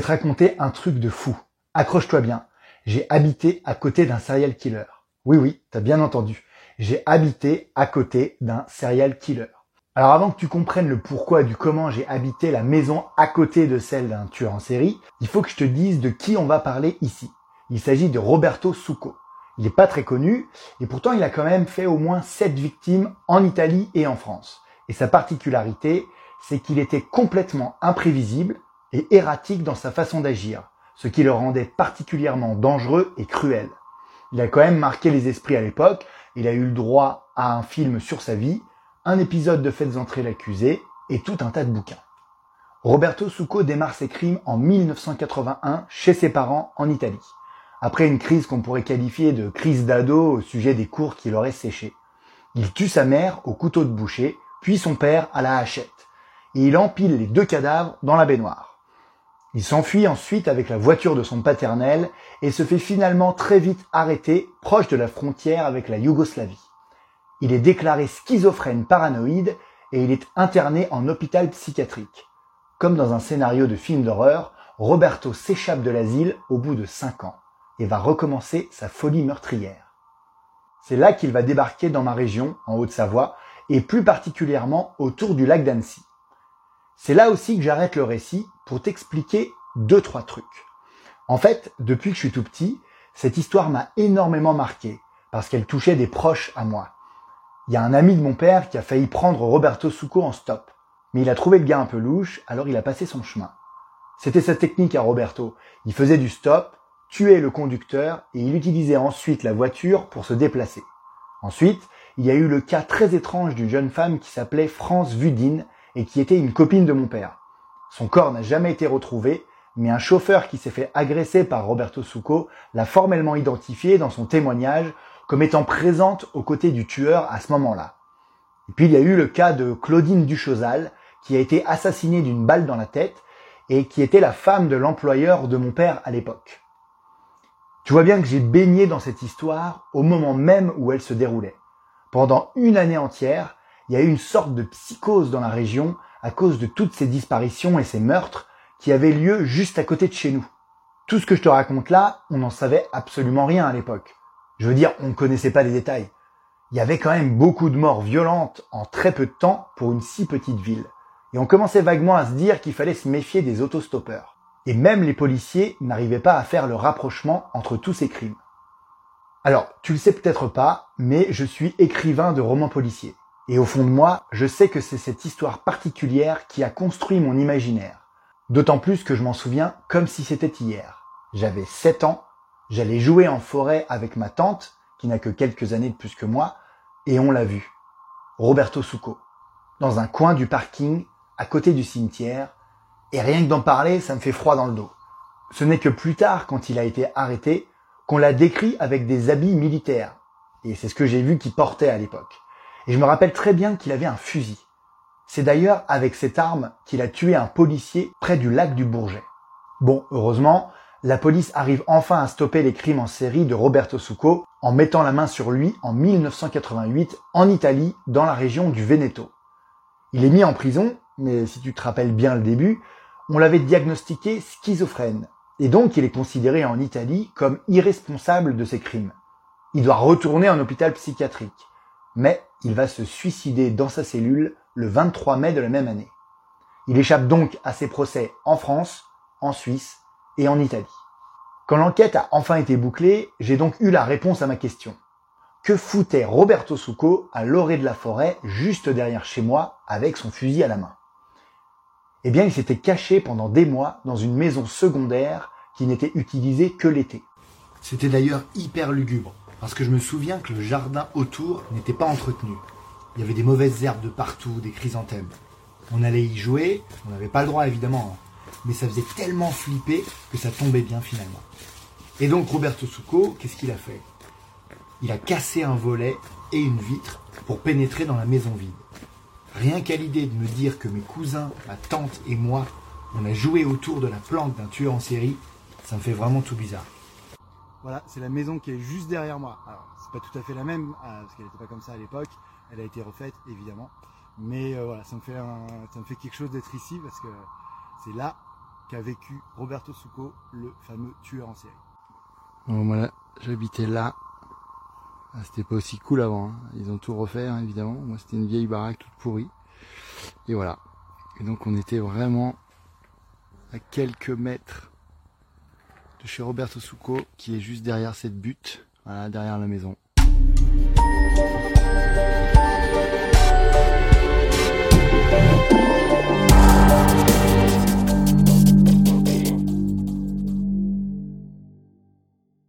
te raconter un truc de fou. Accroche-toi bien. J'ai habité à côté d'un serial killer. Oui, oui, t'as bien entendu. J'ai habité à côté d'un serial killer. Alors avant que tu comprennes le pourquoi du comment j'ai habité la maison à côté de celle d'un tueur en série, il faut que je te dise de qui on va parler ici. Il s'agit de Roberto Succo. Il n'est pas très connu, et pourtant il a quand même fait au moins 7 victimes en Italie et en France. Et sa particularité, c'est qu'il était complètement imprévisible et erratique dans sa façon d'agir, ce qui le rendait particulièrement dangereux et cruel. Il a quand même marqué les esprits à l'époque, il a eu le droit à un film sur sa vie, un épisode de Faites entrer l'accusé et tout un tas de bouquins. Roberto Succo démarre ses crimes en 1981 chez ses parents en Italie après une crise qu'on pourrait qualifier de crise d'ado au sujet des cours qu'il aurait séché. Il tue sa mère au couteau de boucher, puis son père à la hachette, et il empile les deux cadavres dans la baignoire. Il s'enfuit ensuite avec la voiture de son paternel et se fait finalement très vite arrêter proche de la frontière avec la Yougoslavie. Il est déclaré schizophrène paranoïde et il est interné en hôpital psychiatrique. Comme dans un scénario de film d'horreur, Roberto s'échappe de l'asile au bout de cinq ans et va recommencer sa folie meurtrière. C'est là qu'il va débarquer dans ma région, en Haute-Savoie, et plus particulièrement autour du lac d'Annecy. C'est là aussi que j'arrête le récit pour t'expliquer deux, trois trucs. En fait, depuis que je suis tout petit, cette histoire m'a énormément marqué, parce qu'elle touchait des proches à moi. Il y a un ami de mon père qui a failli prendre Roberto Succo en stop, mais il a trouvé le gars un peu louche, alors il a passé son chemin. C'était sa technique à Roberto. Il faisait du stop, tuait le conducteur et il utilisait ensuite la voiture pour se déplacer. Ensuite, il y a eu le cas très étrange d'une jeune femme qui s'appelait France Vudine et qui était une copine de mon père. Son corps n'a jamais été retrouvé, mais un chauffeur qui s'est fait agresser par Roberto Succo l'a formellement identifié dans son témoignage comme étant présente aux côtés du tueur à ce moment-là. Et puis il y a eu le cas de Claudine Duchosal, qui a été assassinée d'une balle dans la tête et qui était la femme de l'employeur de mon père à l'époque. Tu vois bien que j'ai baigné dans cette histoire au moment même où elle se déroulait. Pendant une année entière, il y a eu une sorte de psychose dans la région à cause de toutes ces disparitions et ces meurtres qui avaient lieu juste à côté de chez nous. Tout ce que je te raconte là, on n'en savait absolument rien à l'époque. Je veux dire, on ne connaissait pas les détails. Il y avait quand même beaucoup de morts violentes en très peu de temps pour une si petite ville. Et on commençait vaguement à se dire qu'il fallait se méfier des autostoppeurs. Et même les policiers n'arrivaient pas à faire le rapprochement entre tous ces crimes. Alors, tu le sais peut-être pas, mais je suis écrivain de romans policiers. Et au fond de moi, je sais que c'est cette histoire particulière qui a construit mon imaginaire. D'autant plus que je m'en souviens comme si c'était hier. J'avais 7 ans, j'allais jouer en forêt avec ma tante, qui n'a que quelques années de plus que moi, et on l'a vu. Roberto Succo. Dans un coin du parking, à côté du cimetière, et rien que d'en parler, ça me fait froid dans le dos. Ce n'est que plus tard, quand il a été arrêté, qu'on l'a décrit avec des habits militaires. Et c'est ce que j'ai vu qu'il portait à l'époque. Et je me rappelle très bien qu'il avait un fusil. C'est d'ailleurs avec cette arme qu'il a tué un policier près du lac du Bourget. Bon, heureusement, la police arrive enfin à stopper les crimes en série de Roberto Succo en mettant la main sur lui en 1988 en Italie, dans la région du Veneto. Il est mis en prison, mais si tu te rappelles bien le début, on l'avait diagnostiqué schizophrène, et donc il est considéré en Italie comme irresponsable de ses crimes. Il doit retourner en hôpital psychiatrique, mais il va se suicider dans sa cellule le 23 mai de la même année. Il échappe donc à ses procès en France, en Suisse et en Italie. Quand l'enquête a enfin été bouclée, j'ai donc eu la réponse à ma question. Que foutait Roberto Succo à l'orée de la forêt, juste derrière chez moi, avec son fusil à la main? Eh bien, il s'était caché pendant des mois dans une maison secondaire qui n'était utilisée que l'été. C'était d'ailleurs hyper lugubre, parce que je me souviens que le jardin autour n'était pas entretenu. Il y avait des mauvaises herbes de partout, des chrysanthèmes. On allait y jouer, on n'avait pas le droit évidemment, hein. mais ça faisait tellement flipper que ça tombait bien finalement. Et donc Roberto Succo, qu'est-ce qu'il a fait? Il a cassé un volet et une vitre pour pénétrer dans la maison vide. Rien qu'à l'idée de me dire que mes cousins, ma tante et moi, on a joué autour de la planque d'un tueur en série, ça me fait vraiment tout bizarre. Voilà, c'est la maison qui est juste derrière moi. Alors, c'est pas tout à fait la même, euh, parce qu'elle n'était pas comme ça à l'époque. Elle a été refaite, évidemment. Mais euh, voilà, ça me, fait quelque chose d'être ici, parce que c'est là qu'a vécu Roberto Succo, le fameux tueur en série. Bon, voilà, j'habitais là. Ah, c'était pas aussi cool avant. hein. Ils ont tout refait, hein, évidemment. Moi, c'était une vieille baraque toute pourrie. Et voilà. Et donc, on était vraiment à quelques mètres de chez Roberto Succo, qui est juste derrière cette butte, derrière la maison.